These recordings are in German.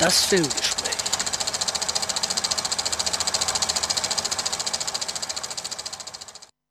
Das Filmgespräch.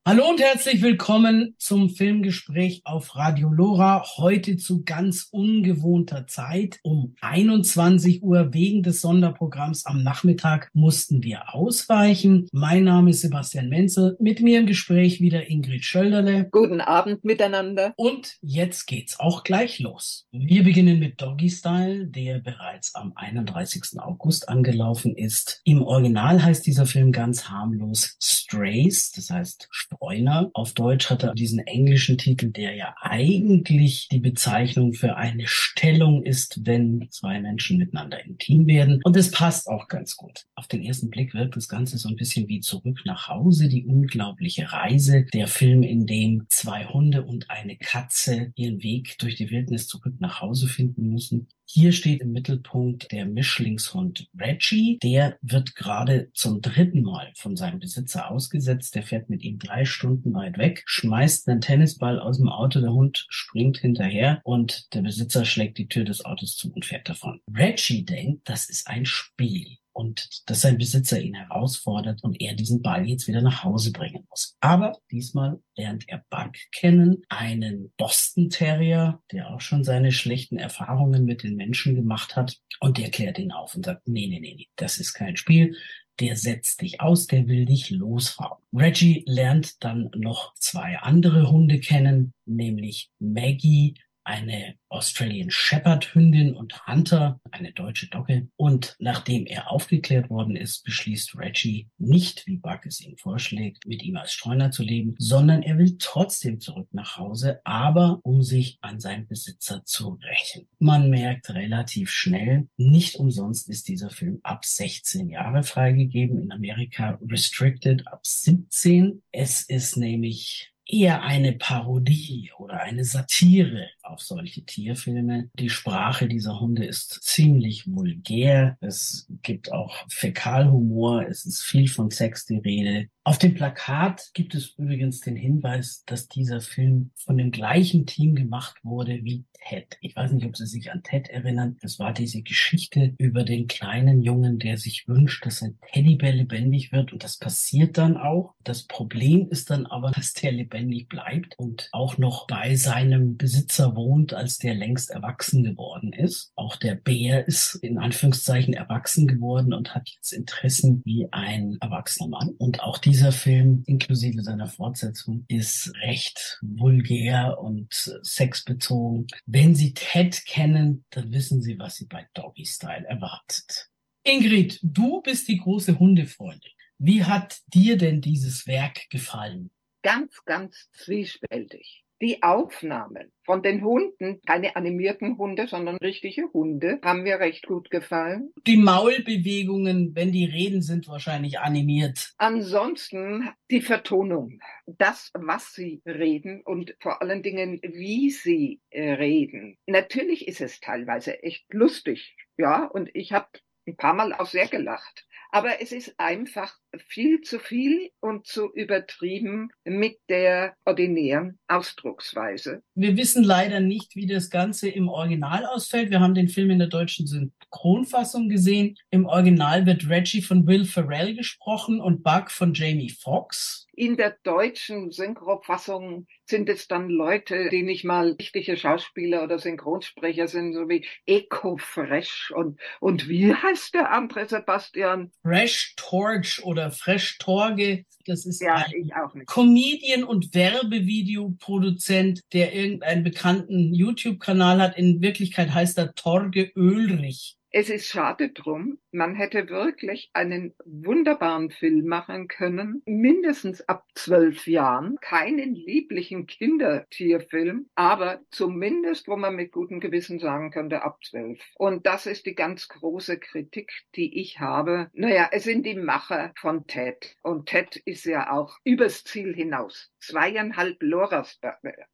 Hallo und herzlich willkommen zum Filmgespräch auf Radio Lora. Heute zu ganz ungewohnter Zeit. Um 21 Uhr wegen des Sonderprogramms am Nachmittag mussten wir ausweichen. Mein Name ist Sebastian Menzel. Mit mir im Gespräch wieder Ingrid Schölderle. Guten Abend miteinander. Und jetzt geht's auch gleich los. Wir beginnen mit Doggy Style, der bereits am 31. August angelaufen ist. Im Original heißt dieser Film ganz harmlos Strays, das heißt Streuner. Auf Deutsch hat er diesen englischen Titel, der ja eigentlich die Bezeichnung für eine Stellung ist, wenn zwei Menschen miteinander intim werden. Und es passt auch ganz gut. Auf den ersten Blick wirkt das Ganze so ein bisschen wie zurück nach Hause, die unglaubliche Reise. Der Film, in dem zwei Hunde und eine Katze ihren Weg durch die Wildnis zurück nach Hause finden müssen. Hier steht im Mittelpunkt der Mischlingshund Reggie. Der wird gerade zum dritten Mal von seinem Besitzer ausgesetzt. Der fährt mit ihm drei Stunden weit weg, schmeißt einen Tennisball aus dem Auto. Der Hund springt hinterher und der Besitzer schlägt die Tür des Autos zu und fährt davon. Reggie denkt, das ist ein Spiel und dass sein Besitzer ihn herausfordert und er diesen Ball jetzt wieder nach Hause bringen muss. Aber diesmal lernt er Buck kennen, einen Boston Terrier, der auch schon seine schlechten Erfahrungen mit den Menschen gemacht hat und der klärt ihn auf und sagt, nee, nee, nee, nee, das ist kein Spiel. Der setzt dich aus, der will dich losfahren. Reggie lernt dann noch zwei andere Hunde kennen, nämlich Maggie eine Australian Shepherd Hündin und Hunter, eine deutsche Dogge. Und nachdem er aufgeklärt worden ist, beschließt Reggie nicht, wie Buck es ihm vorschlägt, mit ihm als Streuner zu leben, sondern er will trotzdem zurück nach Hause, aber um sich an seinen Besitzer zu rächen. Man merkt relativ schnell, nicht umsonst ist dieser Film ab 16 Jahre freigegeben, in Amerika restricted ab 17. Es ist nämlich eher eine Parodie oder eine Satire auf solche Tierfilme. Die Sprache dieser Hunde ist ziemlich vulgär. Es gibt auch Fäkalhumor. Es ist viel von Sex die Rede. Auf dem Plakat gibt es übrigens den Hinweis, dass dieser Film von dem gleichen Team gemacht wurde wie Ted. Ich weiß nicht, ob Sie sich an Ted erinnern. Das war diese Geschichte über den kleinen Jungen, der sich wünscht, dass ein Teddybär lebendig wird. Und das passiert dann auch. Das Problem ist dann aber, dass der lebendig bleibt und auch noch bei seinem Besitzer wohnt, als der längst erwachsen geworden ist. Auch der Bär ist in Anführungszeichen erwachsen geworden und hat jetzt Interessen wie ein erwachsener Mann. Und auch dieser Film, inklusive seiner Fortsetzung, ist recht vulgär und sexbezogen. Wenn Sie Ted kennen, dann wissen Sie, was Sie bei Doggy Style erwartet. Ingrid, du bist die große Hundefreundin. Wie hat dir denn dieses Werk gefallen? Ganz, ganz zwiespältig die Aufnahmen von den Hunden, keine animierten Hunde, sondern richtige Hunde, haben mir recht gut gefallen. Die Maulbewegungen, wenn die reden, sind wahrscheinlich animiert. Ansonsten die Vertonung, das, was sie reden und vor allen Dingen, wie sie äh, reden. Natürlich ist es teilweise echt lustig, ja, und ich habe ein paar Mal auch sehr gelacht aber es ist einfach viel zu viel und zu übertrieben mit der ordinären Ausdrucksweise. Wir wissen leider nicht, wie das Ganze im Original ausfällt. Wir haben den Film in der deutschen Synchronfassung gesehen. Im Original wird Reggie von Will Ferrell gesprochen und Buck von Jamie Foxx. In der deutschen Synchrofassung sind es dann Leute, die nicht mal richtige Schauspieler oder Synchronsprecher sind, so wie Eco Fresh und, und wie heißt der andere Sebastian? Fresh Torch oder Fresh Torge. Das ist ja, ein Comedian und Werbevideoproduzent, der irgendeinen bekannten YouTube-Kanal hat. In Wirklichkeit heißt er Torge Ölrich. Es ist schade drum, man hätte wirklich einen wunderbaren Film machen können, mindestens ab zwölf Jahren, keinen lieblichen Kindertierfilm, aber zumindest, wo man mit gutem Gewissen sagen könnte, ab zwölf. Und das ist die ganz große Kritik, die ich habe. Naja, es sind die Macher von Ted. Und Ted ist ja auch übers Ziel hinaus. Zweieinhalb Loras.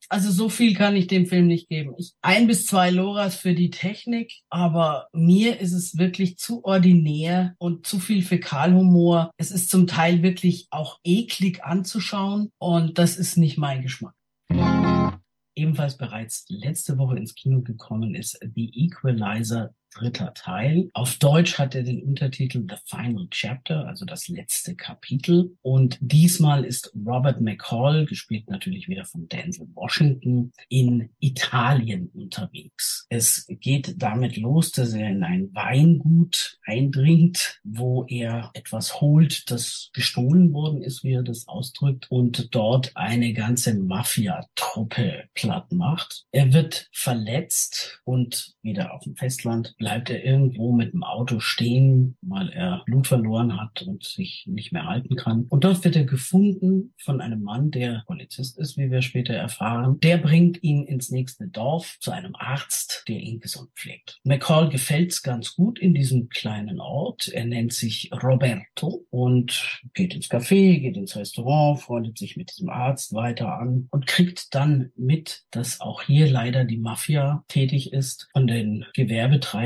Also so viel kann ich dem Film nicht geben. Ein bis zwei Loras für die Technik, aber mir ist es wirklich zu ordinär ordinär und zu viel Fäkalhumor. Es ist zum Teil wirklich auch eklig anzuschauen und das ist nicht mein Geschmack. Ebenfalls bereits letzte Woche ins Kino gekommen ist The Equalizer dritter Teil. Auf Deutsch hat er den Untertitel The Final Chapter, also das letzte Kapitel. Und diesmal ist Robert McCall, gespielt natürlich wieder von Denzel Washington, in Italien unterwegs. Es geht damit los, dass er in ein Weingut eindringt, wo er etwas holt, das gestohlen worden ist, wie er das ausdrückt, und dort eine ganze Mafia-Truppe platt macht. Er wird verletzt und wieder auf dem Festland bleibt er irgendwo mit dem Auto stehen, weil er Blut verloren hat und sich nicht mehr halten kann. Und dort wird er gefunden von einem Mann, der Polizist ist, wie wir später erfahren. Der bringt ihn ins nächste Dorf zu einem Arzt, der ihn gesund pflegt. McCall gefällt's ganz gut in diesem kleinen Ort. Er nennt sich Roberto und geht ins Café, geht ins Restaurant, freundet sich mit diesem Arzt weiter an und kriegt dann mit, dass auch hier leider die Mafia tätig ist, von den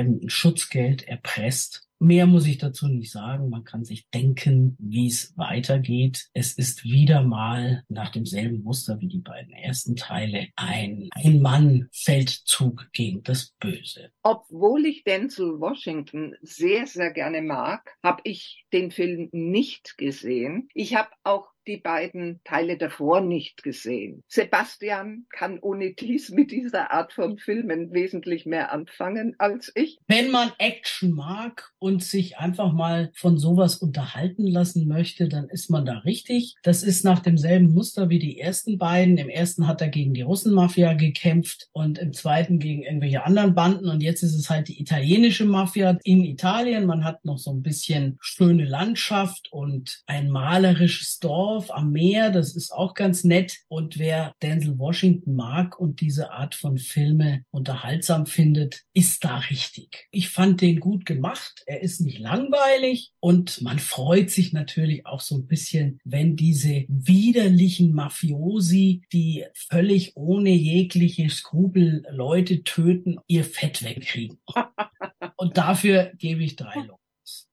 Gewerbetreibenden Schutzgeld erpresst Mehr muss ich dazu nicht sagen. Man kann sich denken, wie es weitergeht. Es ist wieder mal nach demselben Muster wie die beiden ersten Teile ein Ein-Mann-Feldzug gegen das Böse. Obwohl ich Denzel Washington sehr, sehr gerne mag, habe ich den Film nicht gesehen. Ich habe auch die beiden Teile davor nicht gesehen. Sebastian kann ohne dies mit dieser Art von Filmen wesentlich mehr anfangen als ich. Wenn man Action mag und sich einfach mal von sowas unterhalten lassen möchte, dann ist man da richtig. Das ist nach demselben Muster wie die ersten beiden. Im ersten hat er gegen die Russenmafia gekämpft und im zweiten gegen irgendwelche anderen Banden und jetzt ist es halt die italienische Mafia in Italien. Man hat noch so ein bisschen schöne Landschaft und ein malerisches Dorf Dorf am Meer, das ist auch ganz nett. Und wer Denzel Washington mag und diese Art von Filme unterhaltsam findet, ist da richtig. Ich fand den gut gemacht. Er ist nicht langweilig und man freut sich natürlich auch so ein bisschen, wenn diese widerlichen Mafiosi, die völlig ohne jegliche Skrupel Leute töten, ihr Fett wegkriegen. Und dafür gebe ich drei Lobs.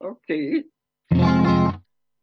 Okay.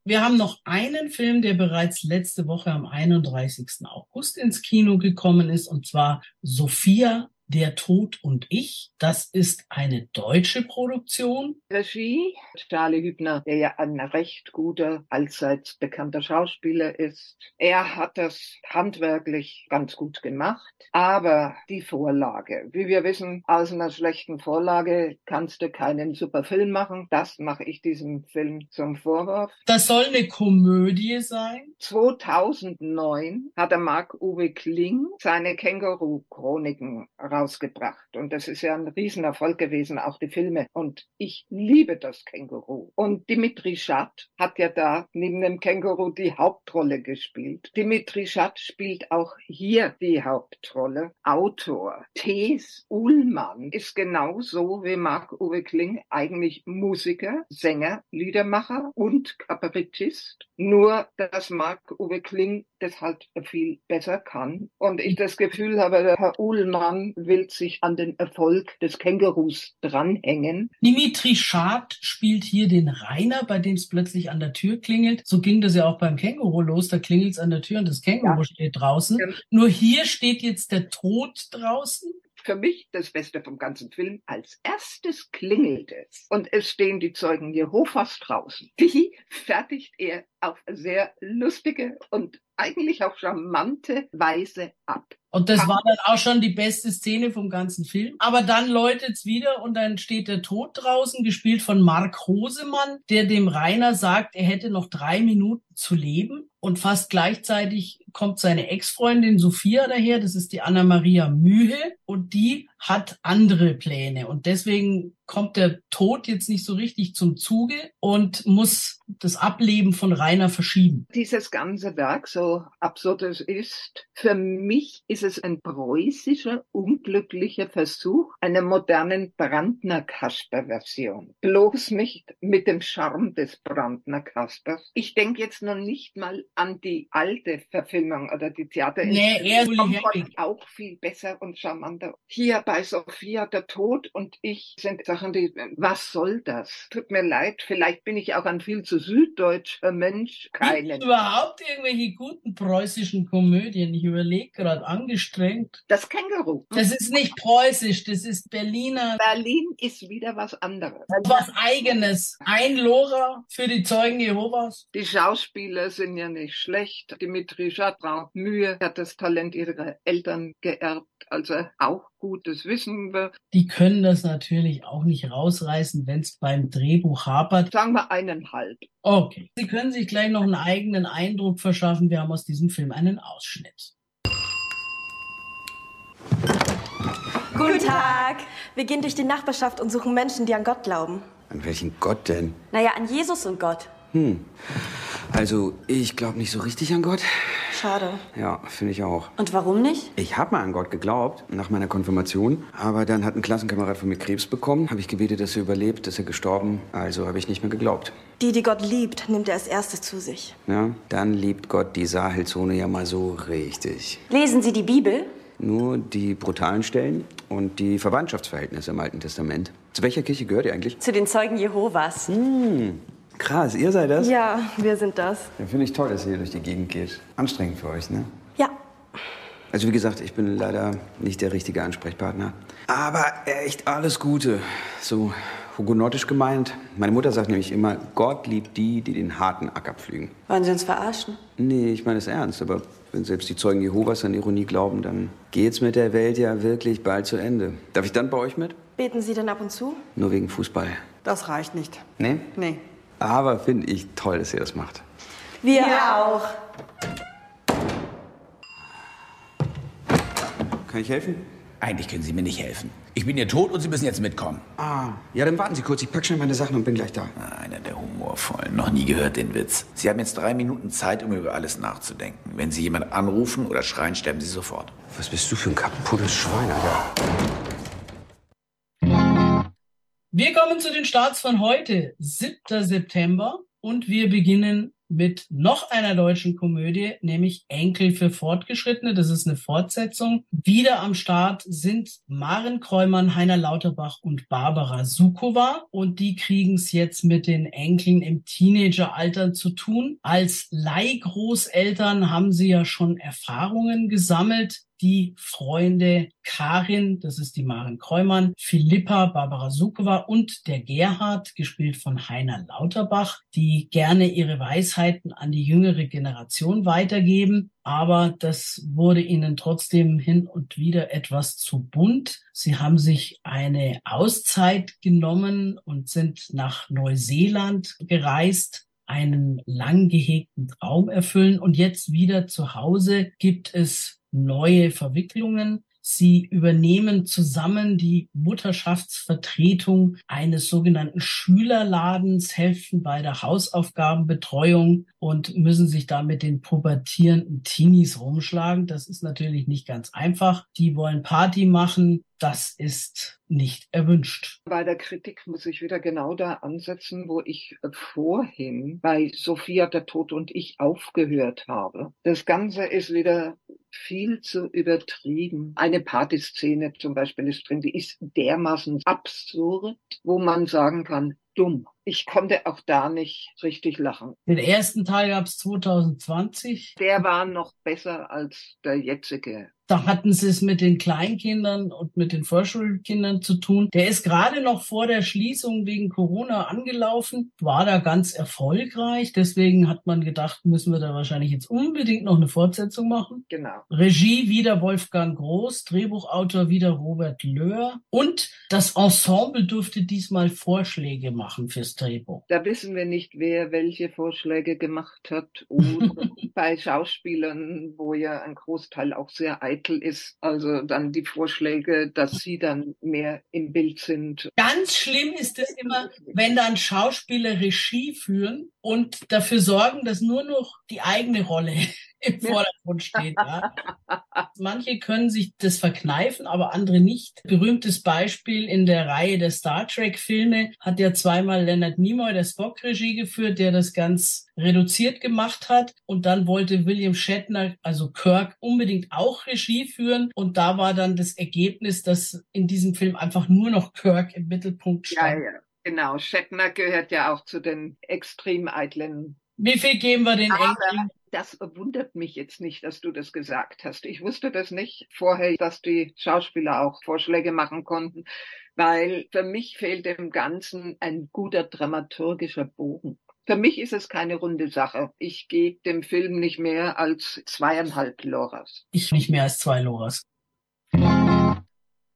Wir haben noch einen Film, der bereits letzte Woche am 31. August ins Kino gekommen ist, und zwar Sophia der Tod und ich, das ist eine deutsche Produktion. Regie, Charlie Hübner, der ja ein recht guter, allseits bekannter Schauspieler ist. Er hat das handwerklich ganz gut gemacht, aber die Vorlage, wie wir wissen, aus einer schlechten Vorlage kannst du keinen super Film machen. Das mache ich diesem Film zum Vorwurf. Das soll eine Komödie sein. 2009 hat der Marc-Uwe Kling seine Känguru-Chroniken raus rausgebracht. Und das ist ja ein Riesenerfolg gewesen, auch die Filme. Und ich liebe das Känguru. Und Dimitri Schat hat ja da neben dem Känguru die Hauptrolle gespielt. Dimitri Schat spielt auch hier die Hauptrolle. Autor Thes Ullmann ist genauso wie Marc-Uwe Kling eigentlich Musiker, Sänger, Liedermacher und Kabarettist. Nur, dass Marc-Uwe Kling das halt viel besser kann. Und ich das Gefühl habe, der Herr Ullmann will sich an den Erfolg des Kängurus dranhängen. Dimitri Schad spielt hier den Rainer, bei dem es plötzlich an der Tür klingelt. So ging das ja auch beim Känguru los. Da klingelt es an der Tür und das Känguru ja. steht draußen. Ja. Nur hier steht jetzt der Tod draußen für mich das Beste vom ganzen Film. Als erstes klingelt es und es stehen die Zeugen Jehovas draußen. Die fertigt er auf sehr lustige und eigentlich auch charmante Weise ab. Und das war dann auch schon die beste Szene vom ganzen Film. Aber dann läutet's wieder und dann steht der Tod draußen, gespielt von Mark Hosemann, der dem Rainer sagt, er hätte noch drei Minuten zu leben. Und fast gleichzeitig kommt seine Ex-Freundin Sophia daher, das ist die Anna-Maria Mühe, und die hat andere Pläne. Und deswegen kommt der Tod jetzt nicht so richtig zum Zuge und muss das Ableben von Rainer verschieben. Dieses ganze Werk, so absurd es ist, für mich ist es ein preußischer, unglücklicher Versuch einer modernen Brandner-Kasper-Version. Bloß nicht mit dem Charme des Brandner-Kaspers. Ich denke jetzt noch nicht mal an die alte Verfilmung oder die Theater. Nee, eher auch viel besser und charmanter. Hier bei Sophia der Tod und ich sind Sachen, die, was soll das? Tut mir leid, vielleicht bin ich auch ein viel zu süddeutscher Mensch. Keinen. Gibt überhaupt irgendwelche guten preußischen Komödien? Ich überlege gerade angestrengt. Das Känguru. Das ist nicht preußisch, das ist Berliner. Berlin ist wieder was anderes. Was eigenes. Ein Lora für die Zeugen Jehovas. Die Schauspieler sind ja nicht schlecht. Dimitri Chatran, Mühe, hat das Talent ihrer Eltern geerbt. Also auch gut, das wissen wir. Die können das natürlich auch nicht rausreißen, wenn es beim Drehbuch hapert. Sagen wir eineinhalb. Okay. Sie können sich gleich noch einen eigenen Eindruck verschaffen. Wir haben aus diesem Film einen Ausschnitt. Guten Tag. Wir gehen durch die Nachbarschaft und suchen Menschen, die an Gott glauben. An welchen Gott denn? Naja, an Jesus und Gott. Hm. Also, ich glaube nicht so richtig an Gott. Schade. Ja, finde ich auch. Und warum nicht? Ich habe mal an Gott geglaubt, nach meiner Konfirmation. Aber dann hat ein Klassenkamerad von mir Krebs bekommen. Habe ich gebetet, dass er überlebt, ist er gestorben. Also habe ich nicht mehr geglaubt. Die, die Gott liebt, nimmt er als erstes zu sich. Ja, dann liebt Gott die Sahelzone ja mal so richtig. Lesen Sie die Bibel? Nur die brutalen Stellen und die Verwandtschaftsverhältnisse im Alten Testament. Zu welcher Kirche gehört ihr eigentlich? Zu den Zeugen Jehovas. Hm, krass, ihr seid das? Ja, wir sind das. Ja, finde ich toll, dass ihr hier durch die Gegend geht. Anstrengend für euch, ne? Ja. Also wie gesagt, ich bin leider nicht der richtige Ansprechpartner. Aber echt alles Gute. So hugenottisch gemeint. Meine Mutter sagt nämlich immer, Gott liebt die, die den harten Acker pflügen. Wollen Sie uns verarschen? Nee, ich meine es ernst, aber wenn selbst die Zeugen Jehovas an Ironie glauben, dann geht's mit der Welt ja wirklich bald zu Ende. Darf ich dann bei euch mit? Beten Sie denn ab und zu? Nur wegen Fußball. Das reicht nicht. Nee? Nee. Aber finde ich toll, dass ihr das macht. Wir ja. auch. Kann ich helfen? Eigentlich können Sie mir nicht helfen. Ich bin hier tot und Sie müssen jetzt mitkommen. Ah, ja, dann warten Sie kurz. Ich pack schnell meine Sachen und bin gleich da. Einer der humorvollen. Noch nie gehört den Witz. Sie haben jetzt drei Minuten Zeit, um über alles nachzudenken. Wenn Sie jemand anrufen oder schreien, sterben Sie sofort. Was bist du für ein kaputtes Schwein, Alter? Wir kommen zu den Starts von heute, 7. September. Und wir beginnen mit noch einer deutschen Komödie, nämlich Enkel für Fortgeschrittene. Das ist eine Fortsetzung. Wieder am Start sind Maren Kräumann, Heiner Lauterbach und Barbara Sukowa. Und die kriegen es jetzt mit den Enkeln im Teenageralter zu tun. Als Leihgroßeltern haben sie ja schon Erfahrungen gesammelt die Freunde Karin, das ist die Maren Kräumann, Philippa, Barbara Sukowa und der Gerhard, gespielt von Heiner Lauterbach, die gerne ihre Weisheiten an die jüngere Generation weitergeben. Aber das wurde ihnen trotzdem hin und wieder etwas zu bunt. Sie haben sich eine Auszeit genommen und sind nach Neuseeland gereist einen lang gehegten Traum erfüllen. Und jetzt wieder zu Hause gibt es neue Verwicklungen. Sie übernehmen zusammen die Mutterschaftsvertretung eines sogenannten Schülerladens, helfen bei der Hausaufgabenbetreuung und müssen sich da mit den pubertierenden Teenies rumschlagen. Das ist natürlich nicht ganz einfach. Die wollen Party machen. Das ist nicht erwünscht. Bei der Kritik muss ich wieder genau da ansetzen, wo ich vorhin bei Sophia der Tod und ich aufgehört habe. Das Ganze ist wieder viel zu übertrieben. Eine Partyszene zum Beispiel ist drin, die ist dermaßen absurd, wo man sagen kann, dumm. Ich konnte auch da nicht richtig lachen. Den ersten Teil gab es 2020. Der war noch besser als der jetzige. Da hatten sie es mit den Kleinkindern und mit den Vorschulkindern zu tun. Der ist gerade noch vor der Schließung wegen Corona angelaufen, war da ganz erfolgreich. Deswegen hat man gedacht, müssen wir da wahrscheinlich jetzt unbedingt noch eine Fortsetzung machen. Genau. Regie wieder Wolfgang Groß, Drehbuchautor wieder Robert Löhr. Und das Ensemble durfte diesmal Vorschläge machen fürs Drehbuch. Da wissen wir nicht, wer welche Vorschläge gemacht hat. Oder bei Schauspielern, wo ja ein Großteil auch sehr eitel ist, also dann die Vorschläge, dass sie dann mehr im Bild sind. Ganz schlimm ist es immer, wenn dann Schauspieler Regie führen und dafür sorgen, dass nur noch die eigene Rolle im Vordergrund steht. Ja. Manche können sich das verkneifen, aber andere nicht. Berühmtes Beispiel in der Reihe der Star Trek-Filme hat ja zweimal Leonard Nimoy der Spock-Regie geführt, der das ganz reduziert gemacht hat. Und dann wollte William Shatner, also Kirk, unbedingt auch Regie führen. Und da war dann das Ergebnis, dass in diesem Film einfach nur noch Kirk im Mittelpunkt stand. Ja, ja. Genau, Shatner gehört ja auch zu den extrem eitlen. Wie viel geben wir den Enkeln? Das wundert mich jetzt nicht, dass du das gesagt hast. Ich wusste das nicht vorher, dass die Schauspieler auch Vorschläge machen konnten, weil für mich fehlt dem Ganzen ein guter dramaturgischer Bogen. Für mich ist es keine runde Sache. Ich gebe dem Film nicht mehr als zweieinhalb Loras. Ich nicht mehr als zwei Loras.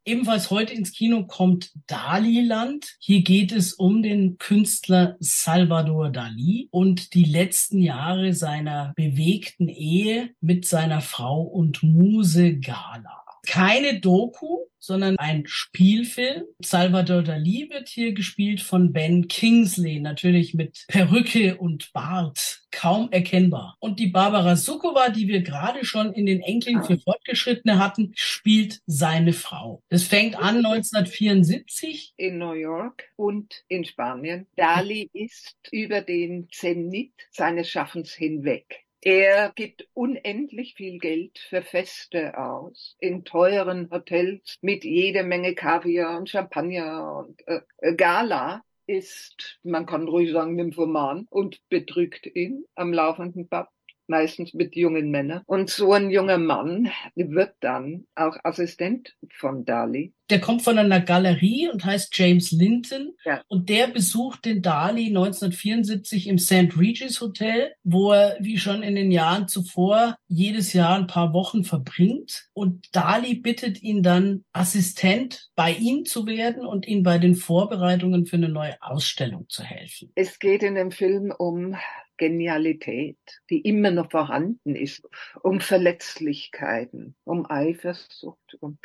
Ebenfalls heute ins Kino kommt Dali-Land. Hier geht es um den Künstler Salvador Dali und die letzten Jahre seiner bewegten Ehe mit seiner Frau und Muse Gala. Keine Doku, sondern ein Spielfilm. Salvador Dali wird hier gespielt von Ben Kingsley, natürlich mit Perücke und Bart, kaum erkennbar. Und die Barbara Sukowa, die wir gerade schon in den Enkeln für Fortgeschrittene hatten, spielt seine Frau. Das fängt an 1974. In New York und in Spanien. Dali ist über den Zenit seines Schaffens hinweg. Er gibt unendlich viel Geld für Feste aus, in teuren Hotels mit jede Menge Kaviar und Champagner und äh, Gala ist, man kann ruhig sagen, Nymphoman und betrügt ihn am laufenden Band meistens mit jungen Männern. Und so ein junger Mann wird dann auch Assistent von Dali. Der kommt von einer Galerie und heißt James Linton. Ja. Und der besucht den Dali 1974 im St. Regis Hotel, wo er, wie schon in den Jahren zuvor, jedes Jahr ein paar Wochen verbringt. Und Dali bittet ihn dann, Assistent bei ihm zu werden und ihn bei den Vorbereitungen für eine neue Ausstellung zu helfen. Es geht in dem Film um Genialität, die immer noch vorhanden ist, um Verletzlichkeiten, um Eifersucht und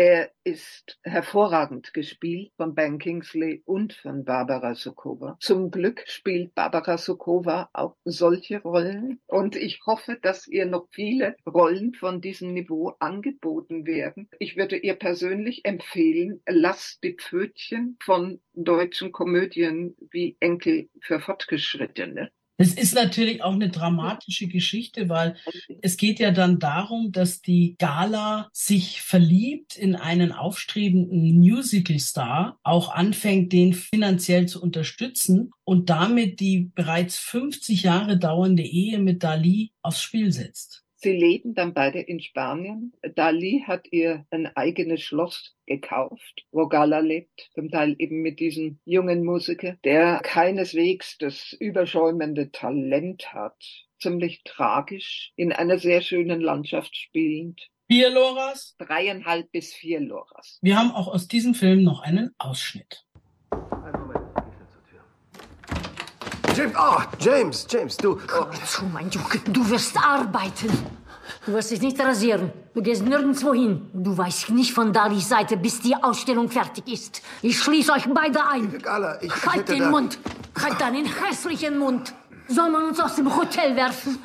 er ist hervorragend gespielt von Ben Kingsley und von Barbara Sokowa. Zum Glück spielt Barbara Sokowa auch solche Rollen und ich hoffe, dass ihr noch viele Rollen von diesem Niveau angeboten werden. Ich würde ihr persönlich empfehlen, lasst die Pfötchen von deutschen Komödien wie Enkel für Fortgeschrittene das ist natürlich auch eine dramatische Geschichte, weil es geht ja dann darum, dass die Gala sich verliebt in einen aufstrebenden Musical-Star, auch anfängt, den finanziell zu unterstützen und damit die bereits 50 Jahre dauernde Ehe mit Dali aufs Spiel setzt. Sie leben dann beide in Spanien. Dali hat ihr ein eigenes Schloss gekauft, wo Gala lebt, zum Teil eben mit diesem jungen Musiker, der keineswegs das überschäumende Talent hat, ziemlich tragisch, in einer sehr schönen Landschaft spielend. Vier Loras? Dreieinhalb bis vier Loras. Wir haben auch aus diesem Film noch einen Ausschnitt. James, oh, James, James, du. Hör zu, mein Junge, du wirst arbeiten. Du wirst dich nicht rasieren. Du gehst nirgendwo hin. Du weißt nicht von Dalis Seite, bis die Ausstellung fertig ist. Ich schließe euch beide ein. Gala, ich halt hätte den da- Mund. Halt deinen hässlichen Mund. Soll man uns aus dem Hotel werfen?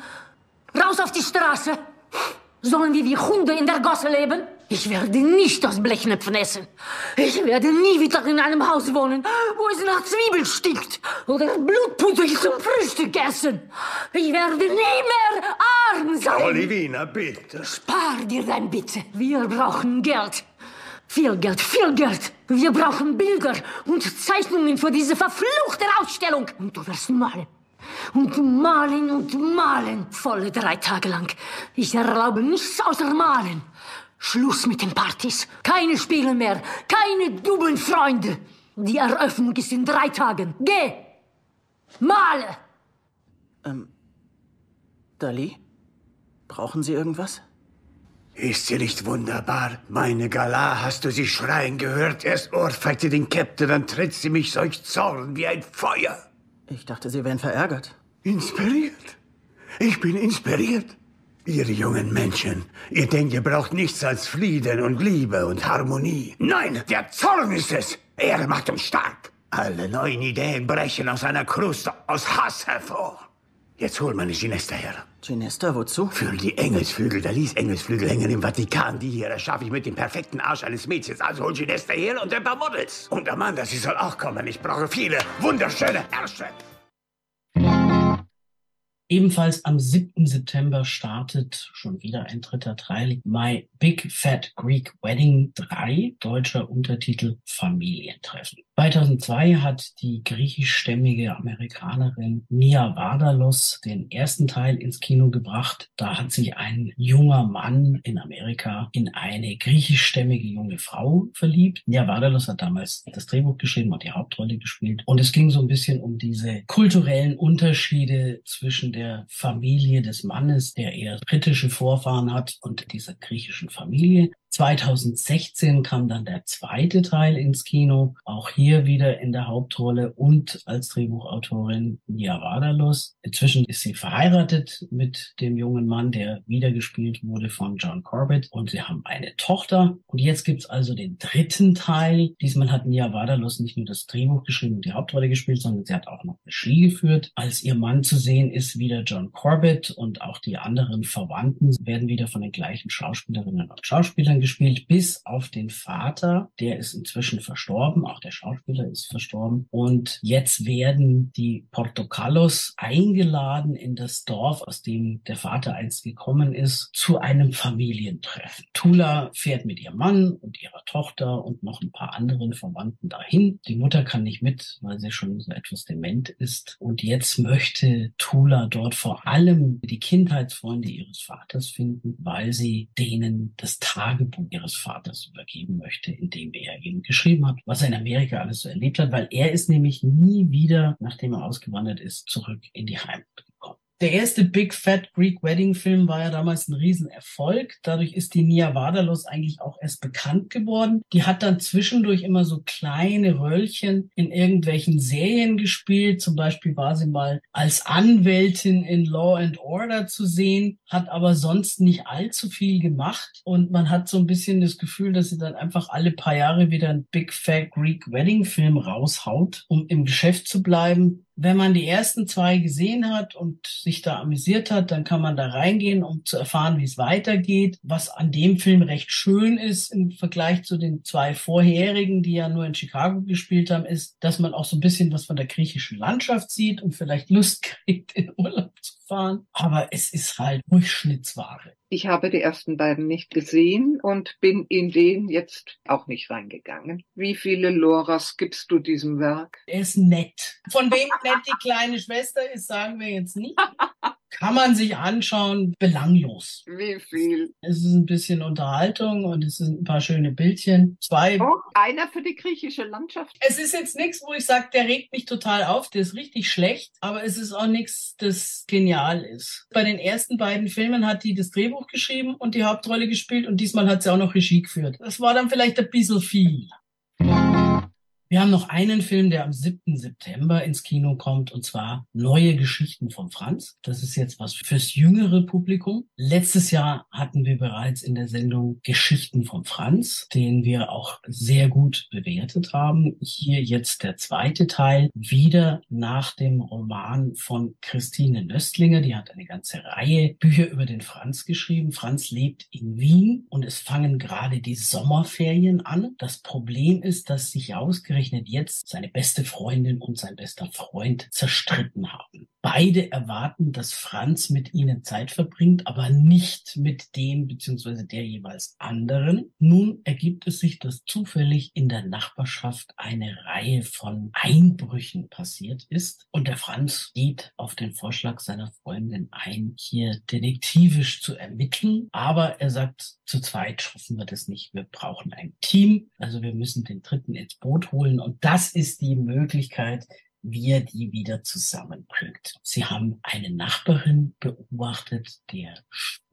Raus auf die Straße. Sollen wir wie Hunde in der Gosse leben? Ich werde nicht aus Blechnöpfen essen. Ich werde nie wieder in einem Haus wohnen, wo es nach Zwiebeln stinkt. Oder Blutpudding zum Frühstück essen. Ich werde nie mehr arm sein. Olivina, bitte. Spar dir dein Bitte. Wir brauchen Geld. Viel Geld, viel Geld. Wir brauchen Bilder und Zeichnungen für diese verfluchte Ausstellung. Und du wirst malen. Und malen und malen. Volle drei Tage lang. Ich erlaube nichts außer malen. Schluss mit den Partys. Keine Spiele mehr. Keine dummen Freunde. Die Eröffnung ist in drei Tagen. Geh. Male. Dali? Brauchen Sie irgendwas? Ist sie nicht wunderbar? Meine Gala, hast du sie schreien gehört? Erst ohrfeigte den Captain, dann tritt sie mich solch Zorn wie ein Feuer. Ich dachte, Sie wären verärgert. Inspiriert? Ich bin inspiriert. Ihr jungen Menschen, ihr denkt, ihr braucht nichts als Frieden und Liebe und Harmonie. Nein, der Zorn ist es. Er macht uns stark. Alle neuen Ideen brechen aus einer Kruste aus Hass hervor. Jetzt hol meine Ginesta her. Ginesta, wozu? Für die Engelsflügel. Da ließ Engelsflügel hängen im Vatikan. Die hier, das schaffe ich mit dem perfekten Arsch eines Mädchens. Also hol Ginesta her und ein paar Models. Und Amanda, sie soll auch kommen. Ich brauche viele wunderschöne Ärsche. Ebenfalls am 7. September startet schon wieder ein dritter Teil, My Big Fat Greek Wedding 3, deutscher Untertitel Familientreffen. 2002 hat die griechischstämmige Amerikanerin Mia Vardalos den ersten Teil ins Kino gebracht. Da hat sich ein junger Mann in Amerika in eine griechischstämmige junge Frau verliebt. Mia Vardalos hat damals das Drehbuch geschrieben und die Hauptrolle gespielt. Und es ging so ein bisschen um diese kulturellen Unterschiede zwischen der Familie des Mannes, der eher britische Vorfahren hat, und dieser griechischen Familie. 2016 kam dann der zweite Teil ins Kino, auch hier wieder in der Hauptrolle und als Drehbuchautorin Nia Vardalos. Inzwischen ist sie verheiratet mit dem jungen Mann, der wiedergespielt wurde von John Corbett und sie haben eine Tochter. Und jetzt gibt's also den dritten Teil. Diesmal hat Nia Vardalos nicht nur das Drehbuch geschrieben und die Hauptrolle gespielt, sondern sie hat auch noch Regie geführt. Als ihr Mann zu sehen ist wieder John Corbett und auch die anderen Verwandten werden wieder von den gleichen Schauspielerinnen und Schauspielern gespielt, bis auf den Vater, der ist inzwischen verstorben, auch der Schauspieler ist verstorben. Und jetzt werden die Portocalos eingeladen in das Dorf, aus dem der Vater einst gekommen ist, zu einem Familientreffen. Tula fährt mit ihrem Mann und ihrer Tochter und noch ein paar anderen Verwandten dahin. Die Mutter kann nicht mit, weil sie schon so etwas dement ist. Und jetzt möchte Tula dort vor allem die Kindheitsfreunde ihres Vaters finden, weil sie denen das Tagebuch ihres Vaters übergeben möchte, in dem er eben geschrieben hat, was er in Amerika alles so erlebt hat, weil er ist nämlich nie wieder, nachdem er ausgewandert ist, zurück in die Heimat. Der erste Big Fat Greek Wedding Film war ja damals ein Riesenerfolg. Dadurch ist die Nia Vardalos eigentlich auch erst bekannt geworden. Die hat dann zwischendurch immer so kleine Röllchen in irgendwelchen Serien gespielt. Zum Beispiel war sie mal als Anwältin in Law and Order zu sehen, hat aber sonst nicht allzu viel gemacht. Und man hat so ein bisschen das Gefühl, dass sie dann einfach alle paar Jahre wieder einen Big Fat Greek Wedding Film raushaut, um im Geschäft zu bleiben wenn man die ersten zwei gesehen hat und sich da amüsiert hat, dann kann man da reingehen, um zu erfahren, wie es weitergeht. Was an dem Film recht schön ist im Vergleich zu den zwei vorherigen, die ja nur in Chicago gespielt haben, ist, dass man auch so ein bisschen was von der griechischen Landschaft sieht und vielleicht Lust kriegt, in Urlaub zu fahren. Aber es ist halt Durchschnittsware. Ich habe die ersten beiden nicht gesehen und bin in den jetzt auch nicht reingegangen. Wie viele Loras gibst du diesem Werk? Er ist nett. Von wem nett die kleine Schwester ist, sagen wir jetzt nicht. Kann man sich anschauen, belanglos. Wie viel? Es ist ein bisschen Unterhaltung und es sind ein paar schöne Bildchen. Zwei. Oh, einer für die griechische Landschaft. Es ist jetzt nichts, wo ich sage, der regt mich total auf, der ist richtig schlecht, aber es ist auch nichts, das genial ist. Bei den ersten beiden Filmen hat die das Drehbuch geschrieben und die Hauptrolle gespielt und diesmal hat sie auch noch Regie geführt. Das war dann vielleicht ein bisschen viel. Wir haben noch einen Film, der am 7. September ins Kino kommt, und zwar Neue Geschichten von Franz. Das ist jetzt was fürs jüngere Publikum. Letztes Jahr hatten wir bereits in der Sendung Geschichten von Franz, den wir auch sehr gut bewertet haben. Hier jetzt der zweite Teil, wieder nach dem Roman von Christine Nöstlinger. Die hat eine ganze Reihe Bücher über den Franz geschrieben. Franz lebt in Wien und es fangen gerade die Sommerferien an. Das Problem ist, dass sich ausgerechnet jetzt seine beste Freundin und sein bester Freund zerstritten haben. Beide erwarten, dass Franz mit ihnen Zeit verbringt, aber nicht mit dem bzw. der jeweils anderen. Nun ergibt es sich, dass zufällig in der Nachbarschaft eine Reihe von Einbrüchen passiert ist und der Franz geht auf den Vorschlag seiner Freundin ein, hier detektivisch zu ermitteln, aber er sagt, zu zweit schaffen wir das nicht. Wir brauchen ein Team, also wir müssen den Dritten ins Boot holen und das ist die Möglichkeit, wie er die wieder zusammenbringt. Sie haben eine Nachbarin beobachtet, der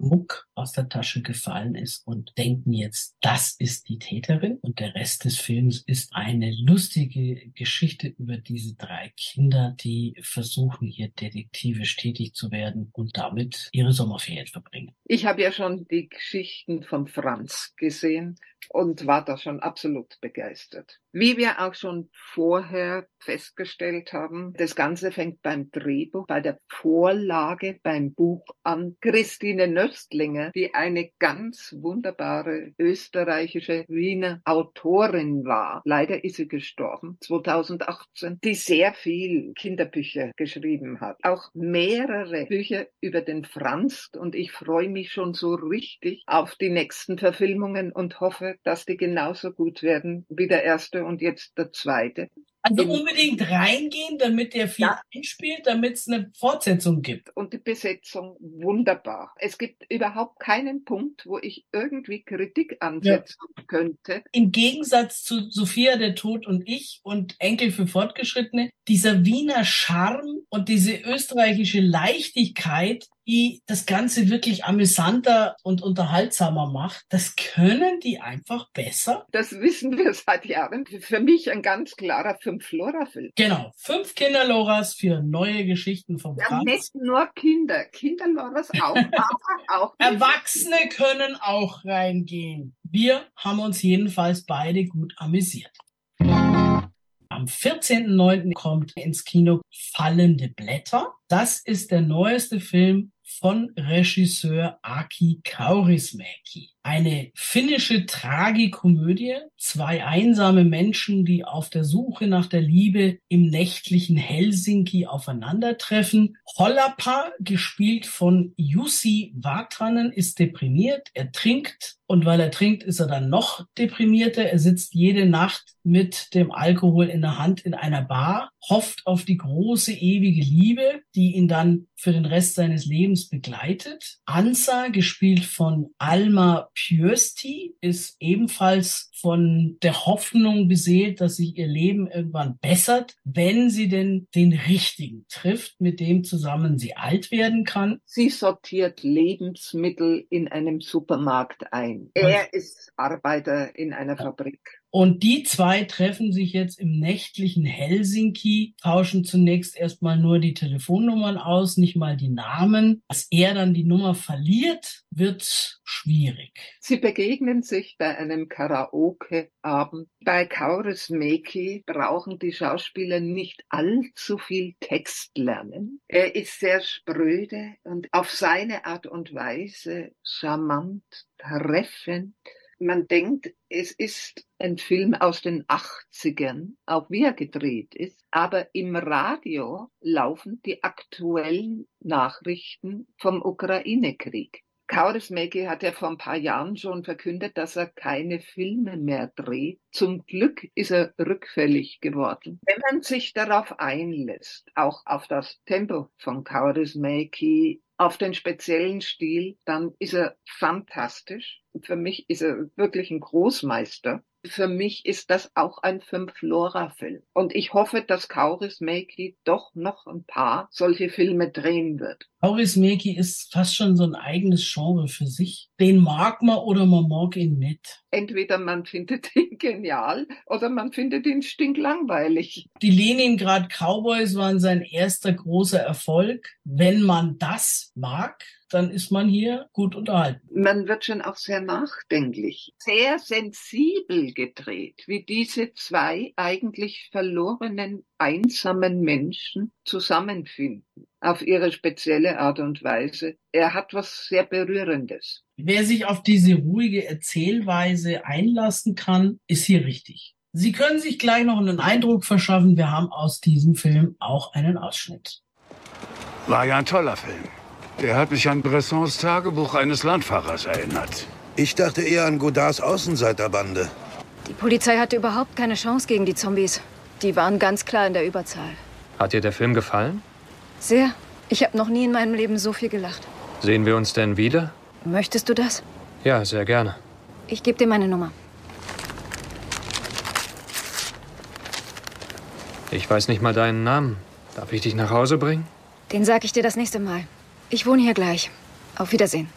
Schmuck aus der Tasche gefallen ist und denken jetzt, das ist die Täterin. Und der Rest des Films ist eine lustige Geschichte über diese drei Kinder, die versuchen hier detektivisch tätig zu werden und damit ihre Sommerferien verbringen. Ich habe ja schon die Geschichten von Franz gesehen und war da schon absolut begeistert. Wie wir auch schon vorher festgestellt haben, das Ganze fängt beim Drehbuch, bei der Vorlage, beim Buch an. Christine Nöstlinger, die eine ganz wunderbare österreichische Wiener Autorin war. Leider ist sie gestorben, 2018, die sehr viel Kinderbücher geschrieben hat. Auch mehrere Bücher über den Franz und ich freue mich schon so richtig auf die nächsten Verfilmungen und hoffe, dass die genauso gut werden wie der erste und jetzt der zweite. Also unbedingt reingehen, damit der viel ja. einspielt, damit es eine Fortsetzung gibt. Und die Besetzung wunderbar. Es gibt überhaupt keinen Punkt, wo ich irgendwie Kritik ansetzen ja. könnte. Im Gegensatz zu Sophia der Tod und ich und Enkel für Fortgeschrittene, dieser Wiener Charme und diese österreichische Leichtigkeit, die das Ganze wirklich amüsanter und unterhaltsamer macht. Das können die einfach besser. Das wissen wir seit Jahren. Für mich ein ganz klarer Fünf-Lora-Film. Genau. Fünf Kinderloras für neue Geschichten vom ja, Franz. Nicht nur Kinder. Kinderloras auch, aber auch. Erwachsene können auch reingehen. Wir haben uns jedenfalls beide gut amüsiert. Am 14.09. kommt ins Kino Fallende Blätter. Das ist der neueste Film von Regisseur Aki Kaurismäki. Eine finnische Tragikomödie. Zwei einsame Menschen, die auf der Suche nach der Liebe im nächtlichen Helsinki aufeinandertreffen. Hollapa, gespielt von Jussi Vatanen, ist deprimiert. Er trinkt und weil er trinkt, ist er dann noch deprimierter. Er sitzt jede Nacht mit dem Alkohol in der Hand in einer Bar, hofft auf die große ewige Liebe, die ihn dann für den Rest seines Lebens begleitet. Ansa, gespielt von Alma Pjösti, ist ebenfalls von der Hoffnung beseelt, dass sich ihr Leben irgendwann bessert, wenn sie denn den richtigen trifft, mit dem zusammen sie alt werden kann. Sie sortiert Lebensmittel in einem Supermarkt ein. Er ist Arbeiter in einer Fabrik. Und die zwei treffen sich jetzt im nächtlichen Helsinki, tauschen zunächst erstmal nur die Telefonnummern aus, nicht mal die Namen. Dass er dann die Nummer verliert, wird schwierig. Sie begegnen sich bei einem Karaoke-Abend. Bei Kauris Meki brauchen die Schauspieler nicht allzu viel Text lernen. Er ist sehr spröde und auf seine Art und Weise charmant, treffend man denkt, es ist ein Film aus den 80ern, auch wie er gedreht ist, aber im Radio laufen die aktuellen Nachrichten vom Ukraine-Krieg. Kaurismäki hat ja vor ein paar Jahren schon verkündet, dass er keine Filme mehr dreht. Zum Glück ist er rückfällig geworden. Wenn man sich darauf einlässt, auch auf das Tempo von Kaurismäki, auf den speziellen Stil, dann ist er fantastisch. Für mich ist er wirklich ein Großmeister. Für mich ist das auch ein Fünf-Lora-Film. Und ich hoffe, dass Kauris Meki doch noch ein paar solche Filme drehen wird. Kauris Meki ist fast schon so ein eigenes Genre für sich. Den mag man oder man mag ihn nicht. Entweder man findet ihn genial oder man findet ihn stinklangweilig. Die Leningrad Cowboys waren sein erster großer Erfolg. Wenn man das mag, dann ist man hier gut unterhalten. Man wird schon auch sehr nachdenklich, sehr sensibel gedreht, wie diese zwei eigentlich verlorenen, einsamen Menschen zusammenfinden, auf ihre spezielle Art und Weise. Er hat was sehr Berührendes. Wer sich auf diese ruhige Erzählweise einlassen kann, ist hier richtig. Sie können sich gleich noch einen Eindruck verschaffen. Wir haben aus diesem Film auch einen Ausschnitt. War ja ein toller Film. Der hat mich an Bressons Tagebuch eines Landfahrers erinnert. Ich dachte eher an Godards Außenseiterbande. Die Polizei hatte überhaupt keine Chance gegen die Zombies. Die waren ganz klar in der Überzahl. Hat dir der Film gefallen? Sehr. Ich habe noch nie in meinem Leben so viel gelacht. Sehen wir uns denn wieder? Möchtest du das? Ja, sehr gerne. Ich gebe dir meine Nummer. Ich weiß nicht mal deinen Namen. Darf ich dich nach Hause bringen? Den sag ich dir das nächste Mal. Ich wohne hier gleich. Auf Wiedersehen.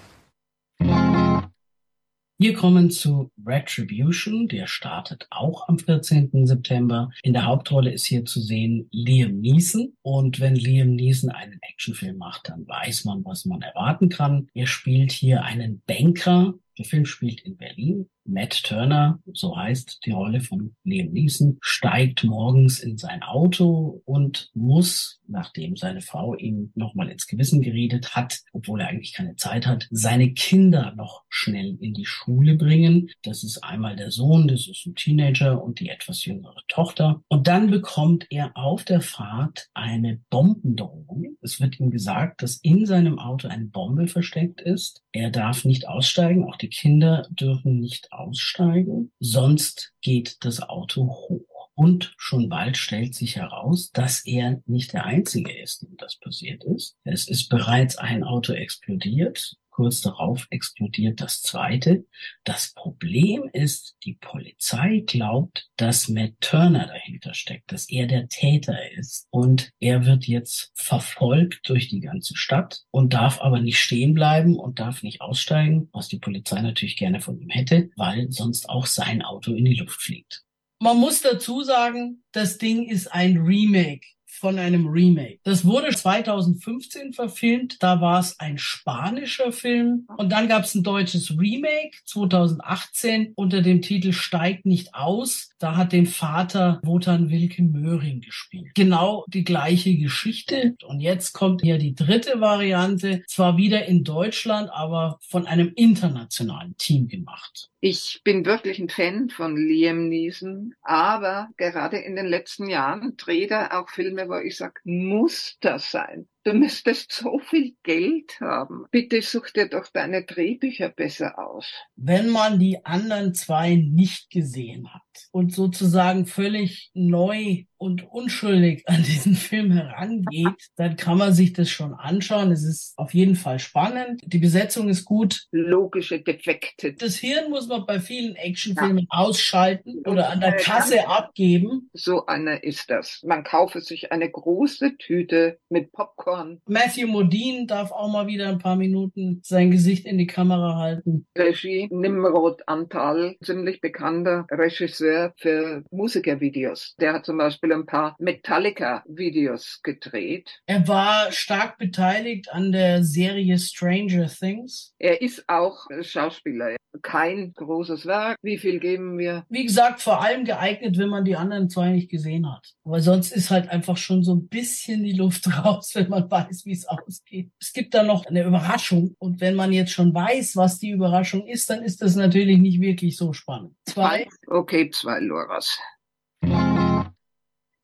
Wir kommen zu Retribution, der startet auch am 14. September. In der Hauptrolle ist hier zu sehen Liam Neeson. Und wenn Liam Neeson einen Actionfilm macht, dann weiß man, was man erwarten kann. Er spielt hier einen Banker. Der Film spielt in Berlin. Matt Turner, so heißt die Rolle von Liam Neeson, steigt morgens in sein Auto und muss, nachdem seine Frau ihm nochmal ins Gewissen geredet hat, obwohl er eigentlich keine Zeit hat, seine Kinder noch schnell in die Schule bringen. Das ist einmal der Sohn, das ist ein Teenager und die etwas jüngere Tochter. Und dann bekommt er auf der Fahrt eine Bombendrohung. Es wird ihm gesagt, dass in seinem Auto eine Bombe versteckt ist. Er darf nicht aussteigen, auch die Kinder dürfen nicht aussteigen, sonst geht das Auto hoch. Und schon bald stellt sich heraus, dass er nicht der Einzige ist, dem das passiert ist. Es ist bereits ein Auto explodiert. Kurz darauf explodiert das zweite. Das Problem ist, die Polizei glaubt, dass Matt Turner dahinter steckt, dass er der Täter ist. Und er wird jetzt verfolgt durch die ganze Stadt und darf aber nicht stehen bleiben und darf nicht aussteigen, was die Polizei natürlich gerne von ihm hätte, weil sonst auch sein Auto in die Luft fliegt. Man muss dazu sagen, das Ding ist ein Remake von einem Remake. Das wurde 2015 verfilmt, da war es ein spanischer Film und dann gab es ein deutsches Remake 2018 unter dem Titel Steigt nicht aus. Da hat den Vater Wotan Wilke Möhring gespielt. Genau die gleiche Geschichte und jetzt kommt hier die dritte Variante, zwar wieder in Deutschland, aber von einem internationalen Team gemacht. Ich bin wirklich ein Fan von Liam Neeson, aber gerade in den letzten Jahren dreht er auch Filme, wo ich sage, muss das sein? Du müsstest so viel Geld haben. Bitte such dir doch deine Drehbücher besser aus. Wenn man die anderen zwei nicht gesehen hat und sozusagen völlig neu und unschuldig an diesen Film herangeht, dann kann man sich das schon anschauen. Es ist auf jeden Fall spannend. Die Besetzung ist gut. Logische Defekte. Das Hirn muss man bei vielen Actionfilmen ja. ausschalten oder an der Kasse abgeben. So einer ist das. Man kaufe sich eine große Tüte mit Popcorn Popcorn. Matthew Modine darf auch mal wieder ein paar Minuten sein Gesicht in die Kamera halten. Regie Nimrod Antal, ziemlich bekannter Regisseur für Musikervideos. Der hat zum Beispiel ein paar Metallica-Videos gedreht. Er war stark beteiligt an der Serie Stranger Things. Er ist auch Schauspieler. Kein großes Werk. Wie viel geben wir? Wie gesagt, vor allem geeignet, wenn man die anderen zwei nicht gesehen hat. Weil sonst ist halt einfach schon so ein bisschen die Luft raus, wenn man weiß, wie es ausgeht. Es gibt da noch eine Überraschung. Und wenn man jetzt schon weiß, was die Überraschung ist, dann ist das natürlich nicht wirklich so spannend. Zwei. Okay, zwei Loras.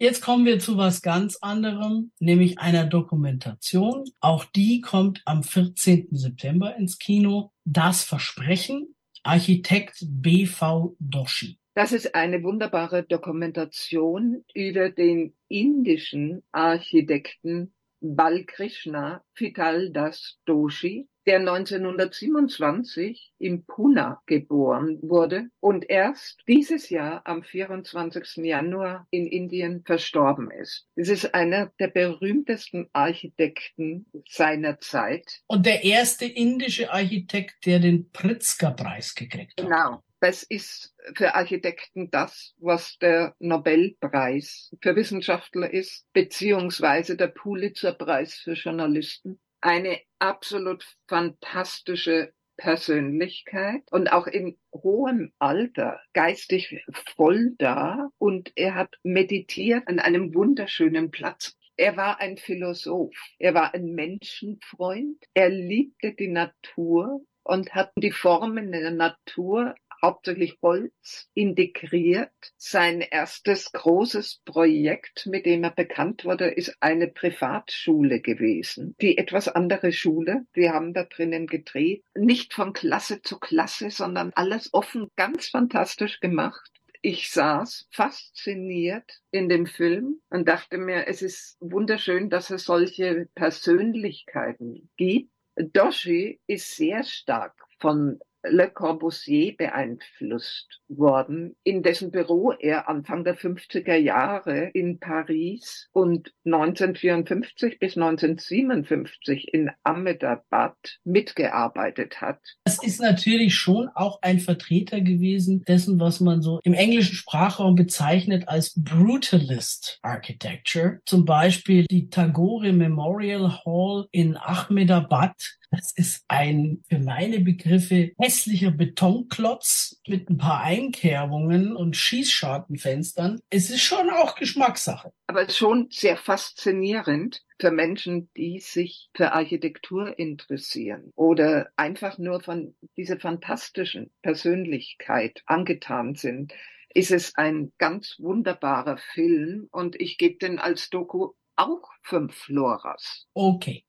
Jetzt kommen wir zu was ganz anderem, nämlich einer Dokumentation. Auch die kommt am 14. September ins Kino. Das Versprechen, Architekt BV Doshi. Das ist eine wunderbare Dokumentation über den indischen Architekten Balkrishna Vitaldas Doshi, der 1927 in Pune geboren wurde und erst dieses Jahr am 24. Januar in Indien verstorben ist. Es ist einer der berühmtesten Architekten seiner Zeit. Und der erste indische Architekt, der den Pritzker-Preis gekriegt hat. Genau. Das ist für Architekten das, was der Nobelpreis für Wissenschaftler ist, beziehungsweise der Pulitzerpreis für Journalisten. Eine absolut fantastische Persönlichkeit und auch in hohem Alter geistig voll da und er hat meditiert an einem wunderschönen Platz. Er war ein Philosoph, er war ein Menschenfreund, er liebte die Natur und hat die Formen der Natur hauptsächlich Holz integriert. Sein erstes großes Projekt, mit dem er bekannt wurde, ist eine Privatschule gewesen. Die etwas andere Schule. Wir haben da drinnen gedreht. Nicht von Klasse zu Klasse, sondern alles offen, ganz fantastisch gemacht. Ich saß fasziniert in dem Film und dachte mir, es ist wunderschön, dass es solche Persönlichkeiten gibt. Doshi ist sehr stark von Le Corbusier beeinflusst worden, in dessen Büro er Anfang der 50er Jahre in Paris und 1954 bis 1957 in Ahmedabad mitgearbeitet hat. Ist natürlich schon auch ein Vertreter gewesen dessen, was man so im englischen Sprachraum bezeichnet als Brutalist Architecture. Zum Beispiel die Tagore Memorial Hall in Ahmedabad Das ist ein für meine Begriffe hässlicher Betonklotz mit ein paar Einkerbungen und Schießschartenfenstern. Es ist schon auch Geschmackssache. Aber schon sehr faszinierend für Menschen, die sich für Architektur interessieren oder einfach nur von dieser fantastischen Persönlichkeit angetan sind, ist es ein ganz wunderbarer Film und ich gebe den als Doku auch fünf Loras. Okay.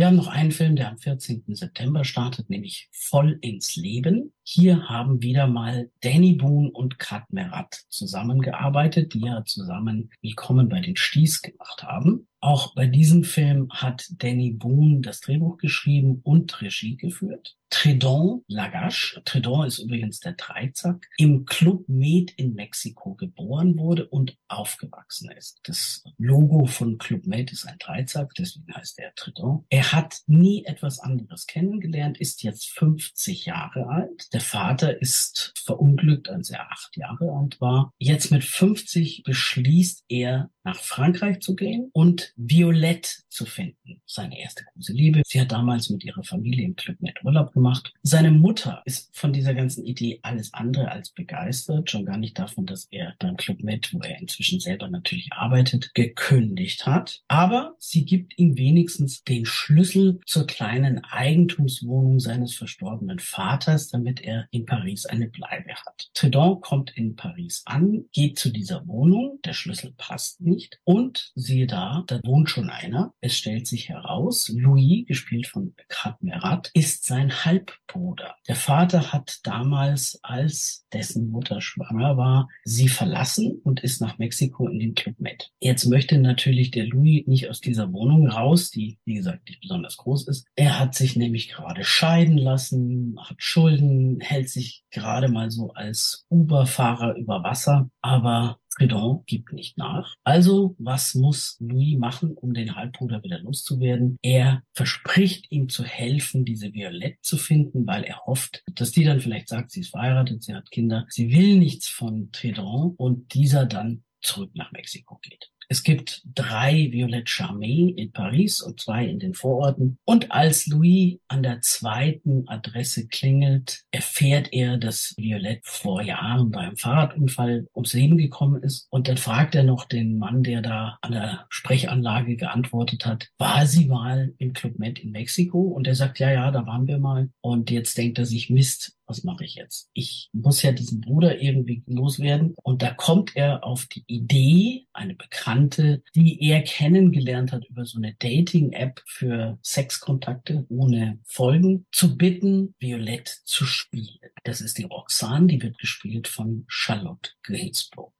Wir haben noch einen Film, der am 14. September startet, nämlich Voll ins Leben. Hier haben wieder mal Danny Boone und Kat Merat zusammengearbeitet, die ja zusammen Willkommen bei den Sties gemacht haben. Auch bei diesem Film hat Danny Boone das Drehbuch geschrieben und Regie geführt. Tredon Lagache, Tredon ist übrigens der Dreizack, im Club Med in Mexiko geboren wurde und aufgewachsen ist. Das Logo von Club Med ist ein Dreizack, deswegen heißt er Tredon. Er hat nie etwas anderes kennengelernt, ist jetzt 50 Jahre alt. Der Vater ist verunglückt, als er acht Jahre alt war. Jetzt mit 50 beschließt er, nach Frankreich zu gehen und Violette zu finden. Seine erste große Liebe. Sie hat damals mit ihrer Familie im Club Med Urlaub gemacht. Seine Mutter ist von dieser ganzen Idee alles andere als begeistert, schon gar nicht davon, dass er beim Club Med, wo er inzwischen selber natürlich arbeitet, gekündigt hat. Aber sie gibt ihm wenigstens den Schlüssel zur kleinen Eigentumswohnung seines verstorbenen Vaters, damit er in Paris eine Bleibe hat. Tredon kommt in Paris an, geht zu dieser Wohnung, der Schlüssel passt nicht und siehe da, da wohnt schon einer. Es stellt sich heraus, Louis, gespielt von Kat Merat, ist sein Halbbruder. Der Vater hat damals, als dessen Mutter schwanger war, sie verlassen und ist nach Mexiko in den Club Med. Jetzt möchte natürlich der Louis nicht aus dieser Wohnung raus, die, wie gesagt, nicht besonders groß ist. Er hat sich nämlich gerade scheiden lassen, hat Schulden, hält sich gerade mal so als Uber-Fahrer über Wasser, aber Tridon gibt nicht nach. Also, was muss Louis machen, um den Halbbruder wieder loszuwerden? Er verspricht ihm zu helfen, diese Violette zu finden, weil er hofft, dass die dann vielleicht sagt, sie ist verheiratet, sie hat Kinder, sie will nichts von Tridon und dieser dann zurück nach Mexiko geht. Es gibt drei Violette Charmé in Paris und zwei in den Vororten. Und als Louis an der zweiten Adresse klingelt, erfährt er, dass Violette vor Jahren bei einem Fahrradunfall ums Leben gekommen ist. Und dann fragt er noch den Mann, der da an der Sprechanlage geantwortet hat, war sie mal im Club Med in Mexiko? Und er sagt, ja, ja, da waren wir mal. Und jetzt denkt er sich, Mist, was mache ich jetzt? Ich muss ja diesen Bruder irgendwie loswerden. Und da kommt er auf die Idee, eine Bekannte, die er kennengelernt hat über so eine Dating-App für Sexkontakte ohne Folgen, zu bitten, Violette zu spielen. Das ist die Roxane, die wird gespielt von Charlotte Gainsbourg.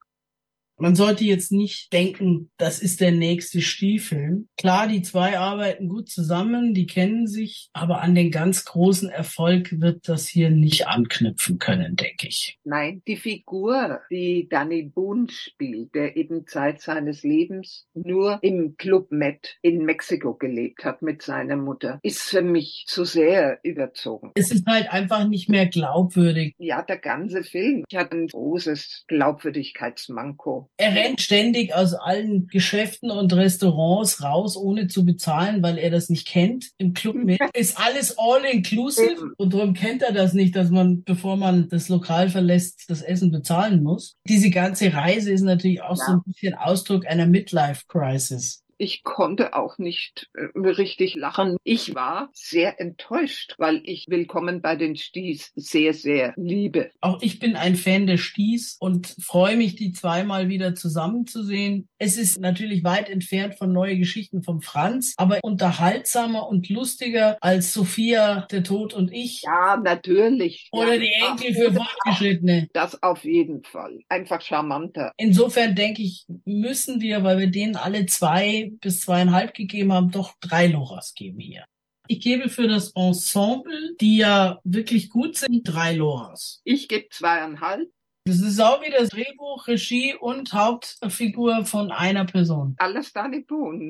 Man sollte jetzt nicht denken, das ist der nächste Stiefel. Klar, die zwei arbeiten gut zusammen, die kennen sich, aber an den ganz großen Erfolg wird das hier nicht anknüpfen können, denke ich. Nein, die Figur, die Danny Boone spielt, der eben Zeit seines Lebens nur im Club Med in Mexiko gelebt hat mit seiner Mutter, ist für mich zu sehr überzogen. Es ist halt einfach nicht mehr glaubwürdig. Ja, der ganze Film hat ein großes Glaubwürdigkeitsmanko. Er rennt ständig aus allen Geschäften und Restaurants raus, ohne zu bezahlen, weil er das nicht kennt. Im Club mit ist alles all inclusive und darum kennt er das nicht, dass man, bevor man das Lokal verlässt, das Essen bezahlen muss. Diese ganze Reise ist natürlich auch ja. so ein bisschen Ausdruck einer Midlife Crisis. Ich konnte auch nicht äh, richtig lachen. Ich war sehr enttäuscht, weil ich Willkommen bei den Sties sehr, sehr liebe. Auch ich bin ein Fan der Sties und freue mich, die zweimal wieder zusammenzusehen. Es ist natürlich weit entfernt von neue Geschichten vom Franz, aber unterhaltsamer und lustiger als Sophia, der Tod und ich. Ja, natürlich. Oder ja, die Enkel für Fortgeschrittene. Das auf jeden Fall. Einfach charmanter. Insofern denke ich, müssen wir, weil wir denen alle zwei bis zweieinhalb gegeben haben, doch drei Loras geben hier. Ich gebe für das Ensemble, die ja wirklich gut sind, drei Loras. Ich gebe zweieinhalb. Das ist auch wieder Drehbuch, Regie und Hauptfigur von einer Person. Alles Danny Boone.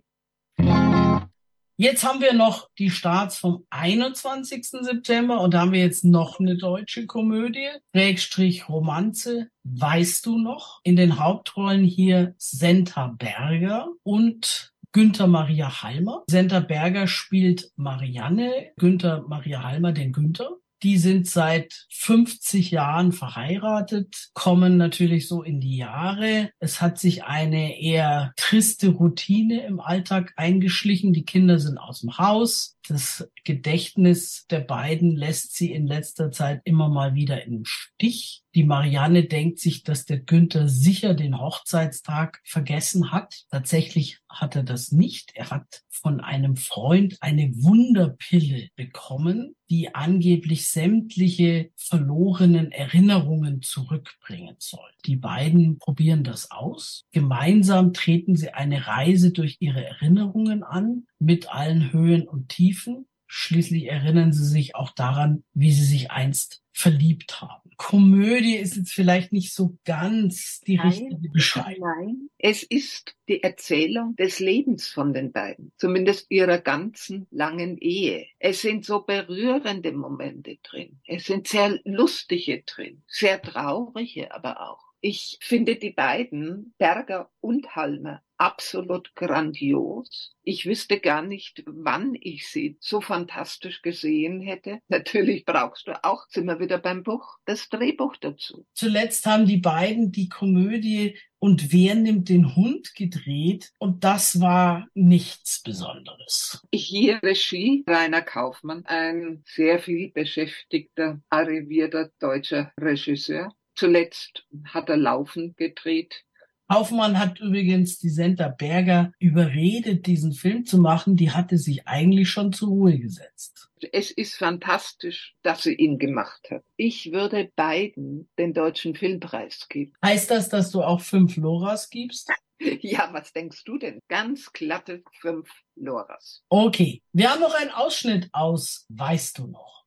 Jetzt haben wir noch die Starts vom 21. September und da haben wir jetzt noch eine deutsche Komödie, Schrägstrich Romanze, weißt du noch? In den Hauptrollen hier Senta Berger und Günther Maria Halmer. Senta Berger spielt Marianne, Günther Maria Halmer den Günther. Die sind seit 50 Jahren verheiratet, kommen natürlich so in die Jahre. Es hat sich eine eher triste Routine im Alltag eingeschlichen. Die Kinder sind aus dem Haus. Das Gedächtnis der beiden lässt sie in letzter Zeit immer mal wieder im Stich. Die Marianne denkt sich, dass der Günther sicher den Hochzeitstag vergessen hat. Tatsächlich hat er das nicht. Er hat von einem Freund eine Wunderpille bekommen, die angeblich sämtliche verlorenen Erinnerungen zurückbringen soll. Die beiden probieren das aus. Gemeinsam treten sie eine Reise durch ihre Erinnerungen an, mit allen Höhen und Tiefen. Schließlich erinnern sie sich auch daran, wie sie sich einst verliebt haben. Komödie ist jetzt vielleicht nicht so ganz die Nein, richtige Beschreibung. Nein, es ist die Erzählung des Lebens von den beiden, zumindest ihrer ganzen langen Ehe. Es sind so berührende Momente drin, es sind sehr lustige drin, sehr traurige aber auch. Ich finde die beiden, Berger und Halmer, absolut grandios. Ich wüsste gar nicht, wann ich sie so fantastisch gesehen hätte. Natürlich brauchst du auch, sind wir wieder beim Buch, das Drehbuch dazu. Zuletzt haben die beiden die Komödie und wer nimmt den Hund gedreht und das war nichts Besonderes. Hier Regie Rainer Kaufmann, ein sehr viel beschäftigter, arrivierter deutscher Regisseur. Zuletzt hat er laufend gedreht. Kaufmann hat übrigens die Senta Berger überredet, diesen Film zu machen. Die hatte sich eigentlich schon zur Ruhe gesetzt. Es ist fantastisch, dass sie ihn gemacht hat. Ich würde beiden den deutschen Filmpreis geben. Heißt das, dass du auch fünf Loras gibst? Ja, was denkst du denn? Ganz glatte fünf Loras. Okay, wir haben noch einen Ausschnitt aus Weißt du noch?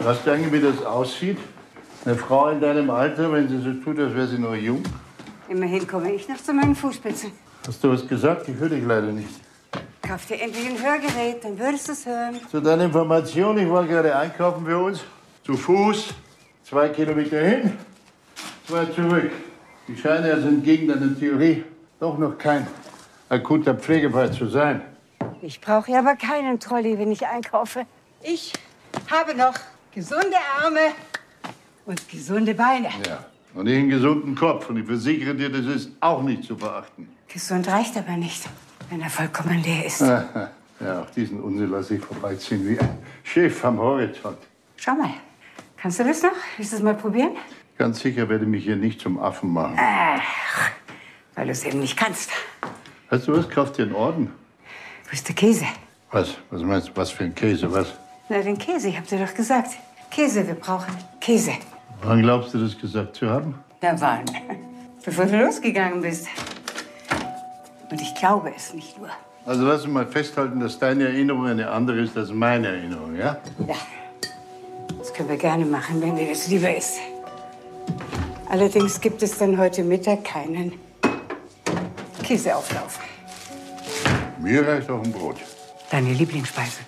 Weißt du eigentlich, wie das aussieht? Eine Frau in deinem Alter, wenn sie so tut, als wäre sie noch jung? Immerhin komme ich noch zu meinen Fußspitzen. Hast du was gesagt? Ich höre dich leider nicht. Kauf dir endlich ein Hörgerät, dann würdest du es hören. Zu deiner Information, ich war gerade einkaufen für uns. Zu Fuß, zwei Kilometer hin, zwei zurück. Die scheinen also entgegen deiner Theorie doch noch kein akuter Pflegefall zu sein. Ich brauche ja aber keinen Trolley, wenn ich einkaufe. Ich habe noch gesunde Arme und gesunde Beine. Ja. Und ich einen gesunden Kopf. Und ich versichere dir, das ist auch nicht zu verachten. Gesund reicht aber nicht, wenn er vollkommen leer ist. Ja, auf diesen Unsinn lasse ich vorbeiziehen wie ein Schiff am Horizont. Schau mal, kannst du das noch? Willst du es mal probieren? Ganz sicher werde ich mich hier nicht zum Affen machen. Ach, weil du es eben nicht kannst. Weißt du was? Kauf dir einen Orden. Wo ist der Käse? Was? Was meinst du? Was für ein Käse? Was? Na, den Käse, ich hab dir doch gesagt. Käse, wir brauchen Käse. Wann glaubst du das gesagt zu haben? Na wann? Bevor du losgegangen bist. Und ich glaube es nicht nur. Also lass uns mal festhalten, dass deine Erinnerung eine andere ist als meine Erinnerung, ja? Ja. Das können wir gerne machen, wenn dir das lieber ist. Allerdings gibt es dann heute Mittag keinen Käseauflauf. Mir reicht auch ein Brot. Deine Lieblingsspeise.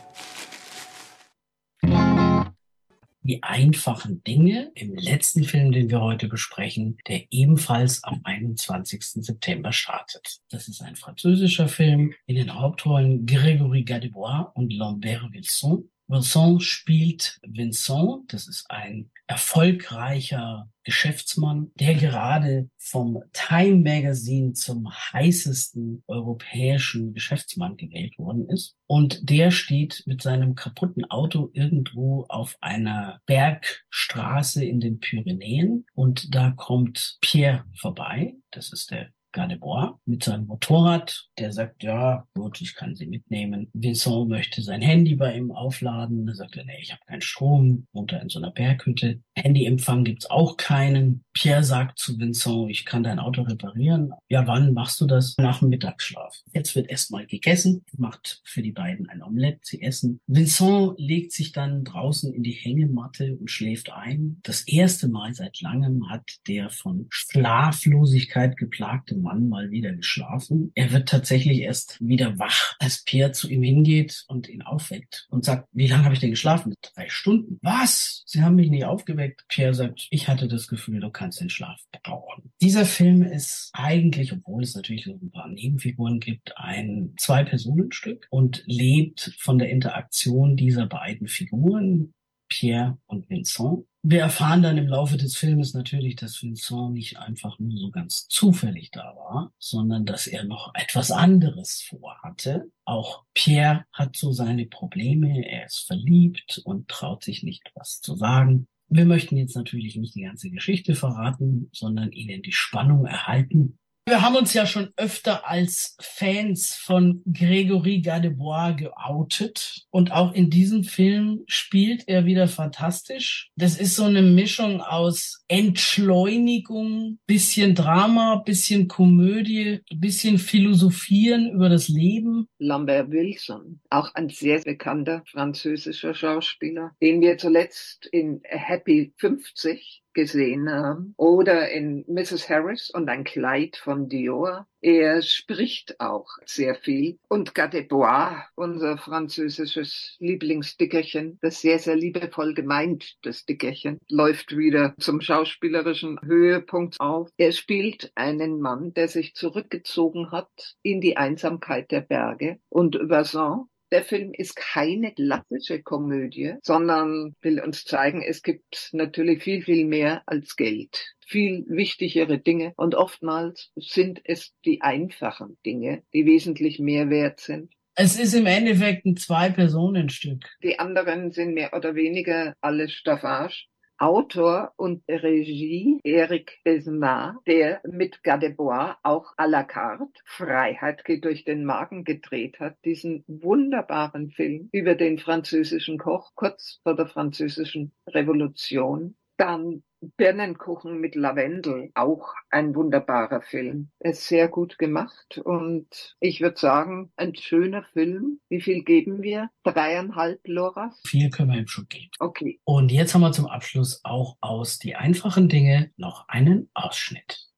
Die einfachen Dinge im letzten Film, den wir heute besprechen, der ebenfalls am 21. September startet. Das ist ein französischer Film in den Hauptrollen Grégory Gadebois und Lambert Wilson. Wilson spielt Vincent, das ist ein erfolgreicher Geschäftsmann, der gerade vom Time Magazine zum heißesten europäischen Geschäftsmann gewählt worden ist. Und der steht mit seinem kaputten Auto irgendwo auf einer Bergstraße in den Pyrenäen und da kommt Pierre vorbei. Das ist der Gadebois mit seinem Motorrad. Der sagt, ja, gut, ich kann sie mitnehmen. Vincent möchte sein Handy bei ihm aufladen. Da sagt er, nee, ich habe keinen Strom. Wohnt er in so einer Berghütte. Handyempfang gibt's auch keinen. Pierre sagt zu Vincent, ich kann dein Auto reparieren. Ja, wann machst du das? Nach dem Mittagsschlaf. Jetzt wird erstmal gegessen, macht für die beiden ein Omelett, sie essen. Vincent legt sich dann draußen in die Hängematte und schläft ein. Das erste Mal seit langem hat der von Schlaflosigkeit geplagte Mann mal wieder geschlafen. Er wird tatsächlich erst wieder wach, als Pierre zu ihm hingeht und ihn aufweckt und sagt, wie lange habe ich denn geschlafen? Drei Stunden. Was? Sie haben mich nicht aufgeweckt. Pierre sagt, ich hatte das Gefühl, du kannst den Schlaf brauchen. Dieser Film ist eigentlich, obwohl es natürlich so ein paar Nebenfiguren gibt, ein Zwei-Personen-Stück und lebt von der Interaktion dieser beiden Figuren, Pierre und Vincent. Wir erfahren dann im Laufe des Filmes natürlich, dass Vincent nicht einfach nur so ganz zufällig da war, sondern dass er noch etwas anderes vorhatte. Auch Pierre hat so seine Probleme. Er ist verliebt und traut sich nicht, was zu sagen. Wir möchten jetzt natürlich nicht die ganze Geschichte verraten, sondern Ihnen die Spannung erhalten. Wir haben uns ja schon öfter als Fans von Gregory Gadebois geoutet und auch in diesem Film spielt er wieder fantastisch. Das ist so eine Mischung aus Entschleunigung, bisschen Drama, bisschen Komödie, bisschen Philosophieren über das Leben. Lambert Wilson, auch ein sehr bekannter französischer Schauspieler, den wir zuletzt in Happy 50 gesehen haben. Oder in Mrs. Harris und ein Kleid von Dior. Er spricht auch sehr viel. Und Gadebois, unser französisches Lieblingsdickerchen, das sehr, sehr liebevoll gemeint, das Dickerchen, läuft wieder zum schauspielerischen Höhepunkt auf. Er spielt einen Mann, der sich zurückgezogen hat in die Einsamkeit der Berge. Und Vincent, der Film ist keine klassische Komödie, sondern will uns zeigen, es gibt natürlich viel, viel mehr als Geld. Viel wichtigere Dinge und oftmals sind es die einfachen Dinge, die wesentlich mehr wert sind. Es ist im Endeffekt ein Zwei-Personen-Stück. Die anderen sind mehr oder weniger alles Staffage. Autor und Regie Eric Besnard, der mit Gadebois auch à la carte Freiheit geht durch den Magen gedreht hat, diesen wunderbaren Film über den französischen Koch kurz vor der französischen Revolution. Dann Birnenkuchen mit Lavendel, auch ein wunderbarer Film. Ist sehr gut gemacht und ich würde sagen, ein schöner Film. Wie viel geben wir? Dreieinhalb Loras? Viel können wir ihm schon geben. Okay. Und jetzt haben wir zum Abschluss auch aus Die einfachen Dinge noch einen Ausschnitt.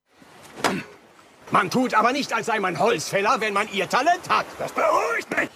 Man tut aber nicht, als sei man Holzfäller, wenn man ihr Talent hat. Das beruhigt mich.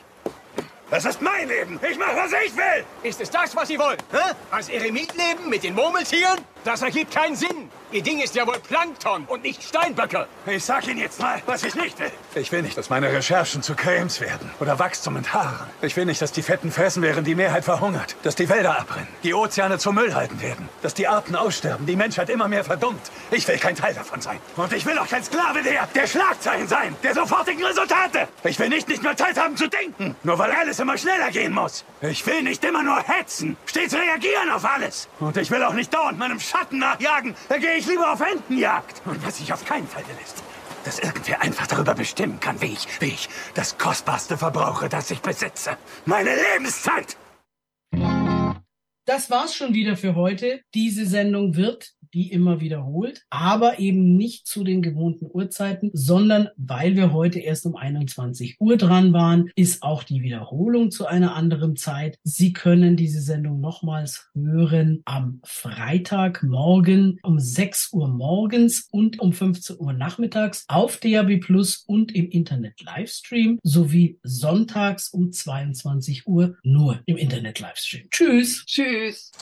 Das ist mein Leben. Ich mache, was ich will. Ist es das, was Sie wollen? Hä? Als Eremit leben mit den Murmeltieren? Das ergibt keinen Sinn. Ihr Ding ist ja wohl Plankton und nicht Steinböcke. Ich sag Ihnen jetzt mal, was ich nicht will. Ich will nicht, dass meine Recherchen zu Cremes werden oder Wachstum und Haaren. Ich will nicht, dass die Fetten fressen, während die Mehrheit verhungert. Dass die Wälder abbrennen, die Ozeane zum Müllhalden werden. Dass die Arten aussterben, die Menschheit immer mehr verdummt. Ich will kein Teil davon sein. Und ich will auch kein Sklave der, der Schlagzeilen sein, der sofortigen Resultate. Ich will nicht nicht mehr Zeit haben zu denken, nur weil alles immer schneller gehen muss. Ich will nicht immer nur hetzen, stets reagieren auf alles. Und ich will auch nicht dauernd meinem Schatten nachjagen. Da gehe ich lieber auf Entenjagd. Und was sich auf keinen Fall will, dass irgendwer einfach darüber bestimmen kann, wie ich, wie ich das Kostbarste verbrauche, das ich besitze. Meine Lebenszeit! Das war's schon wieder für heute. Diese Sendung wird die immer wiederholt, aber eben nicht zu den gewohnten Uhrzeiten, sondern weil wir heute erst um 21 Uhr dran waren, ist auch die Wiederholung zu einer anderen Zeit. Sie können diese Sendung nochmals hören am Freitagmorgen um 6 Uhr morgens und um 15 Uhr nachmittags auf DAB Plus und im Internet Livestream sowie sonntags um 22 Uhr nur im Internet Livestream. Tschüss. Tschüss.